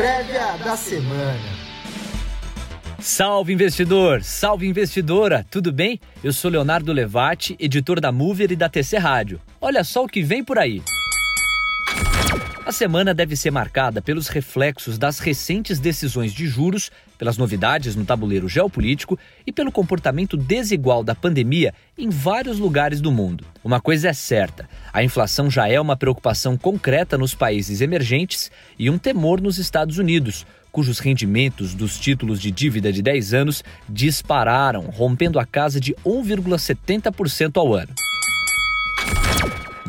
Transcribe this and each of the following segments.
prévia da semana. Salve investidor, salve investidora, tudo bem? Eu sou Leonardo Levati, editor da Mover e da TC Rádio. Olha só o que vem por aí. A semana deve ser marcada pelos reflexos das recentes decisões de juros, pelas novidades no tabuleiro geopolítico e pelo comportamento desigual da pandemia em vários lugares do mundo. Uma coisa é certa: a inflação já é uma preocupação concreta nos países emergentes e um temor nos Estados Unidos, cujos rendimentos dos títulos de dívida de 10 anos dispararam, rompendo a casa de 1,70% ao ano.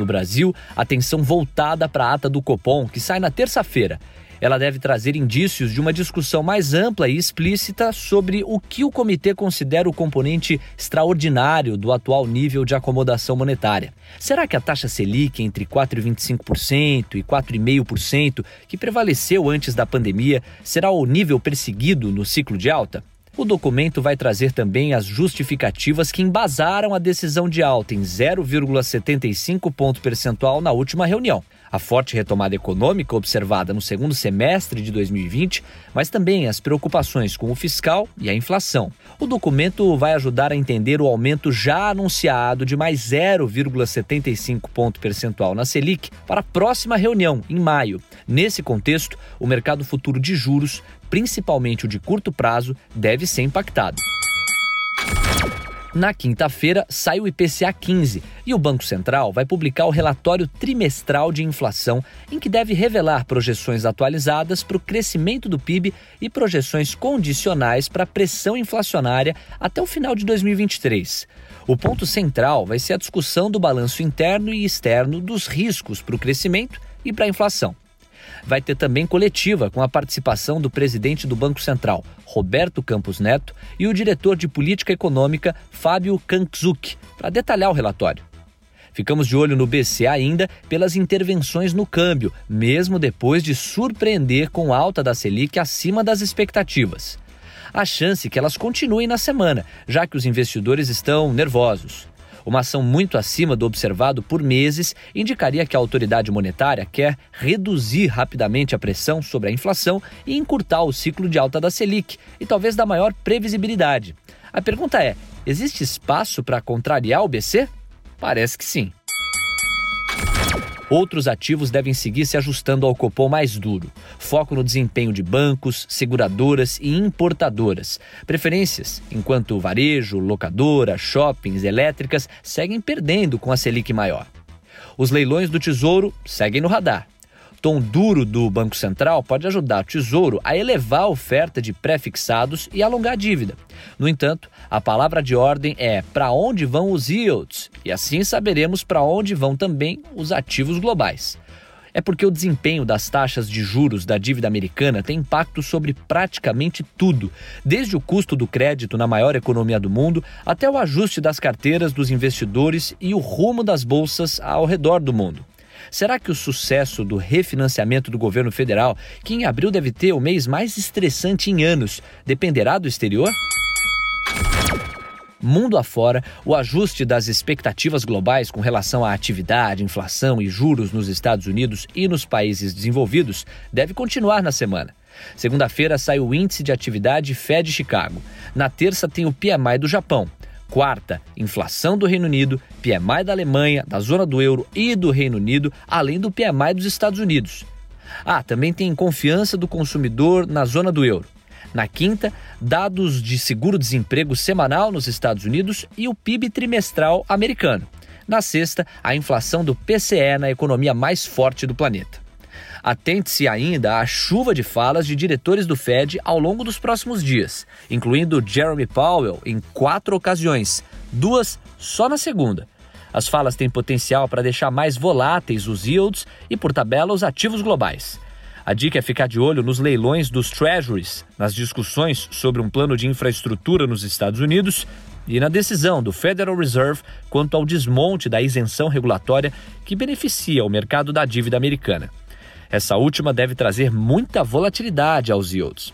No Brasil, atenção voltada para a ata do Copom, que sai na terça-feira. Ela deve trazer indícios de uma discussão mais ampla e explícita sobre o que o comitê considera o componente extraordinário do atual nível de acomodação monetária. Será que a taxa Selic entre 4,25% e 4,5%, que prevaleceu antes da pandemia, será o nível perseguido no ciclo de alta? O documento vai trazer também as justificativas que embasaram a decisão de alta em 0,75 ponto percentual na última reunião. A forte retomada econômica observada no segundo semestre de 2020, mas também as preocupações com o fiscal e a inflação. O documento vai ajudar a entender o aumento já anunciado de mais 0,75 ponto percentual na Selic para a próxima reunião, em maio. Nesse contexto, o mercado futuro de juros principalmente o de curto prazo, deve ser impactado. Na quinta-feira, sai o IPCA 15 e o Banco Central vai publicar o relatório trimestral de inflação, em que deve revelar projeções atualizadas para o crescimento do PIB e projeções condicionais para a pressão inflacionária até o final de 2023. O ponto central vai ser a discussão do balanço interno e externo dos riscos para o crescimento e para a inflação. Vai ter também coletiva com a participação do presidente do Banco Central, Roberto Campos Neto, e o diretor de política econômica, Fábio Kankzuk, para detalhar o relatório. Ficamos de olho no BC ainda pelas intervenções no câmbio, mesmo depois de surpreender com alta da Selic acima das expectativas. Há chance que elas continuem na semana, já que os investidores estão nervosos. Uma ação muito acima do observado por meses indicaria que a autoridade monetária quer reduzir rapidamente a pressão sobre a inflação e encurtar o ciclo de alta da Selic e talvez dar maior previsibilidade. A pergunta é: existe espaço para contrariar o BC? Parece que sim. Outros ativos devem seguir se ajustando ao Copom mais duro. Foco no desempenho de bancos, seguradoras e importadoras. Preferências, enquanto varejo, locadora, shoppings, elétricas seguem perdendo com a Selic maior. Os leilões do Tesouro seguem no radar tom duro do Banco Central pode ajudar o Tesouro a elevar a oferta de pré-fixados e alongar a dívida. No entanto, a palavra de ordem é para onde vão os yields, e assim saberemos para onde vão também os ativos globais. É porque o desempenho das taxas de juros da dívida americana tem impacto sobre praticamente tudo, desde o custo do crédito na maior economia do mundo até o ajuste das carteiras dos investidores e o rumo das bolsas ao redor do mundo. Será que o sucesso do refinanciamento do governo federal, que em abril deve ter o mês mais estressante em anos, dependerá do exterior? Mundo afora, o ajuste das expectativas globais com relação à atividade, inflação e juros nos Estados Unidos e nos países desenvolvidos deve continuar na semana. Segunda-feira sai o índice de atividade Fed Chicago. Na terça tem o PMI do Japão. Quarta, inflação do Reino Unido, PMI da Alemanha, da zona do euro e do Reino Unido, além do PMI dos Estados Unidos. Ah, também tem confiança do consumidor na zona do euro. Na quinta, dados de seguro-desemprego semanal nos Estados Unidos e o PIB trimestral americano. Na sexta, a inflação do PCE na economia mais forte do planeta. Atente-se ainda à chuva de falas de diretores do Fed ao longo dos próximos dias, incluindo Jeremy Powell em quatro ocasiões, duas só na segunda. As falas têm potencial para deixar mais voláteis os yields e, por tabela, os ativos globais. A dica é ficar de olho nos leilões dos treasuries, nas discussões sobre um plano de infraestrutura nos Estados Unidos e na decisão do Federal Reserve quanto ao desmonte da isenção regulatória que beneficia o mercado da dívida americana. Essa última deve trazer muita volatilidade aos yields.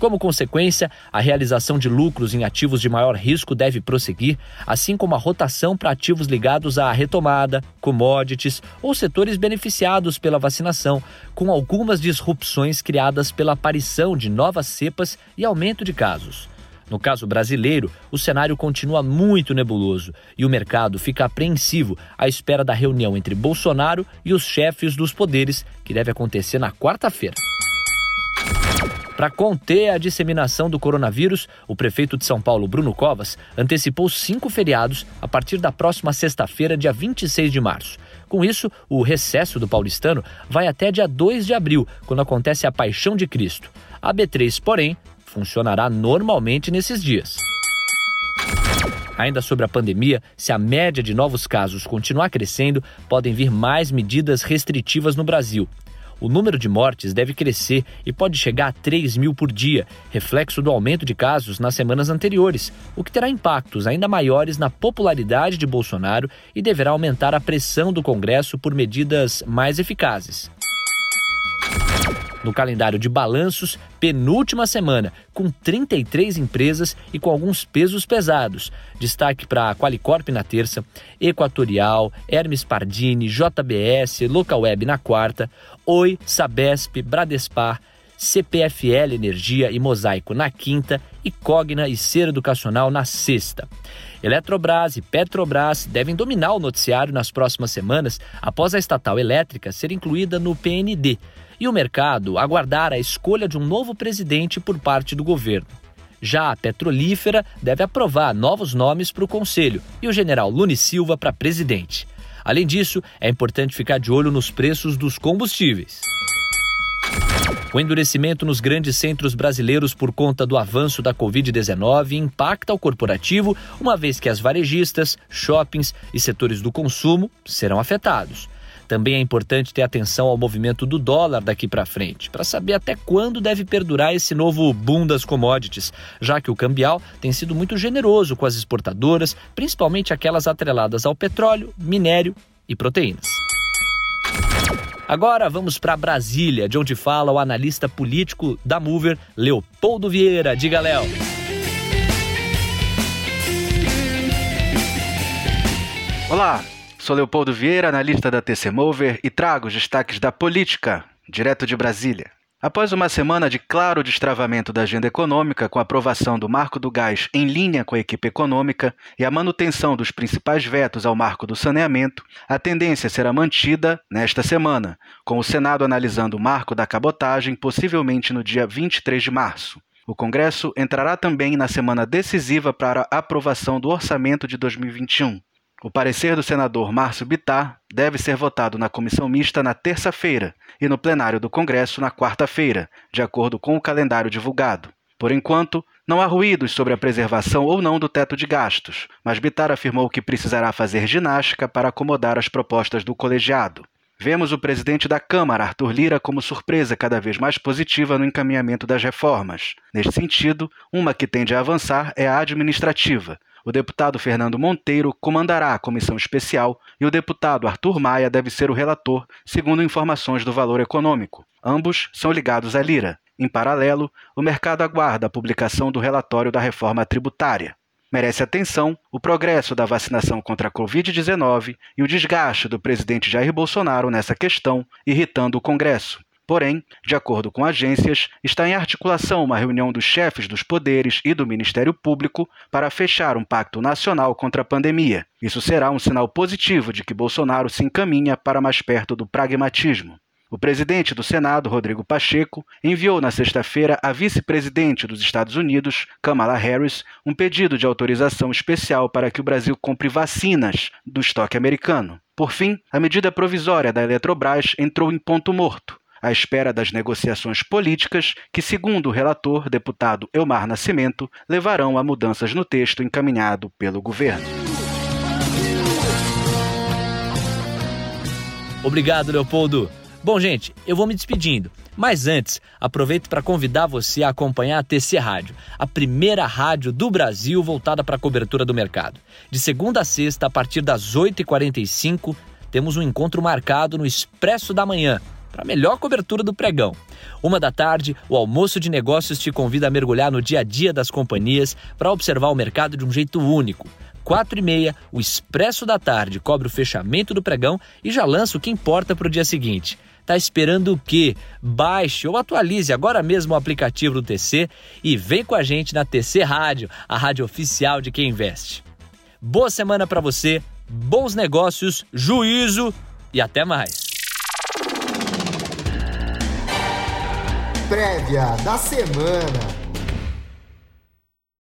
Como consequência, a realização de lucros em ativos de maior risco deve prosseguir, assim como a rotação para ativos ligados à retomada, commodities ou setores beneficiados pela vacinação, com algumas disrupções criadas pela aparição de novas cepas e aumento de casos. No caso brasileiro, o cenário continua muito nebuloso e o mercado fica apreensivo à espera da reunião entre Bolsonaro e os chefes dos poderes, que deve acontecer na quarta-feira. Para conter a disseminação do coronavírus, o prefeito de São Paulo, Bruno Covas, antecipou cinco feriados a partir da próxima sexta-feira, dia 26 de março. Com isso, o recesso do paulistano vai até dia 2 de abril, quando acontece a Paixão de Cristo. A B3, porém, funcionará normalmente nesses dias. Ainda sobre a pandemia, se a média de novos casos continuar crescendo, podem vir mais medidas restritivas no Brasil. O número de mortes deve crescer e pode chegar a 3 mil por dia, reflexo do aumento de casos nas semanas anteriores, o que terá impactos ainda maiores na popularidade de Bolsonaro e deverá aumentar a pressão do Congresso por medidas mais eficazes. No calendário de balanços, penúltima semana, com 33 empresas e com alguns pesos pesados. Destaque para a Qualicorp na terça, Equatorial, Hermes Pardini, JBS, Localweb na quarta, Oi, Sabesp, Bradespar, CPFL Energia e Mosaico na quinta e Cogna e Ser Educacional na sexta. Eletrobras e Petrobras devem dominar o noticiário nas próximas semanas após a estatal elétrica ser incluída no PND e o mercado aguardar a escolha de um novo presidente por parte do governo. Já a petrolífera deve aprovar novos nomes para o conselho e o general Lune Silva para presidente. Além disso, é importante ficar de olho nos preços dos combustíveis. O endurecimento nos grandes centros brasileiros por conta do avanço da Covid-19 impacta o corporativo, uma vez que as varejistas, shoppings e setores do consumo serão afetados. Também é importante ter atenção ao movimento do dólar daqui para frente, para saber até quando deve perdurar esse novo boom das commodities, já que o cambial tem sido muito generoso com as exportadoras, principalmente aquelas atreladas ao petróleo, minério e proteínas. Agora vamos para Brasília, de onde fala o analista político da Mover, Leopoldo Vieira. Diga, Léo. Olá, Sou Leopoldo Vieira, analista da TC Mover, e trago os destaques da política, direto de Brasília. Após uma semana de claro destravamento da agenda econômica, com a aprovação do Marco do Gás em linha com a equipe econômica e a manutenção dos principais vetos ao Marco do Saneamento, a tendência será mantida nesta semana, com o Senado analisando o Marco da Cabotagem, possivelmente no dia 23 de março. O Congresso entrará também na semana decisiva para a aprovação do orçamento de 2021. O parecer do senador Márcio Bitar deve ser votado na comissão mista na terça-feira e no plenário do Congresso na quarta-feira, de acordo com o calendário divulgado. Por enquanto, não há ruídos sobre a preservação ou não do teto de gastos, mas Bitar afirmou que precisará fazer ginástica para acomodar as propostas do colegiado. Vemos o presidente da Câmara, Arthur Lira, como surpresa cada vez mais positiva no encaminhamento das reformas. Neste sentido, uma que tende a avançar é a administrativa, o deputado Fernando Monteiro comandará a comissão especial e o deputado Arthur Maia deve ser o relator, segundo informações do Valor Econômico. Ambos são ligados à Lira. Em paralelo, o mercado aguarda a publicação do relatório da reforma tributária. Merece atenção o progresso da vacinação contra a Covid-19 e o desgaste do presidente Jair Bolsonaro nessa questão, irritando o Congresso. Porém, de acordo com agências, está em articulação uma reunião dos chefes dos poderes e do Ministério Público para fechar um pacto nacional contra a pandemia. Isso será um sinal positivo de que Bolsonaro se encaminha para mais perto do pragmatismo. O presidente do Senado, Rodrigo Pacheco, enviou na sexta-feira à vice-presidente dos Estados Unidos, Kamala Harris, um pedido de autorização especial para que o Brasil compre vacinas do estoque americano. Por fim, a medida provisória da Eletrobras entrou em ponto morto à espera das negociações políticas que, segundo o relator, deputado Elmar Nascimento, levarão a mudanças no texto encaminhado pelo governo. Obrigado, Leopoldo. Bom, gente, eu vou me despedindo. Mas antes, aproveito para convidar você a acompanhar a TC Rádio, a primeira rádio do Brasil voltada para a cobertura do mercado. De segunda a sexta, a partir das 8h45, temos um encontro marcado no Expresso da Manhã para melhor cobertura do pregão. Uma da tarde, o almoço de negócios te convida a mergulhar no dia a dia das companhias para observar o mercado de um jeito único. Quatro e meia, o Expresso da Tarde cobre o fechamento do pregão e já lança o que importa para o dia seguinte. Tá esperando o quê? Baixe ou atualize agora mesmo o aplicativo do TC e vem com a gente na TC Rádio, a rádio oficial de quem investe. Boa semana para você, bons negócios, juízo e até mais. Prévia da semana.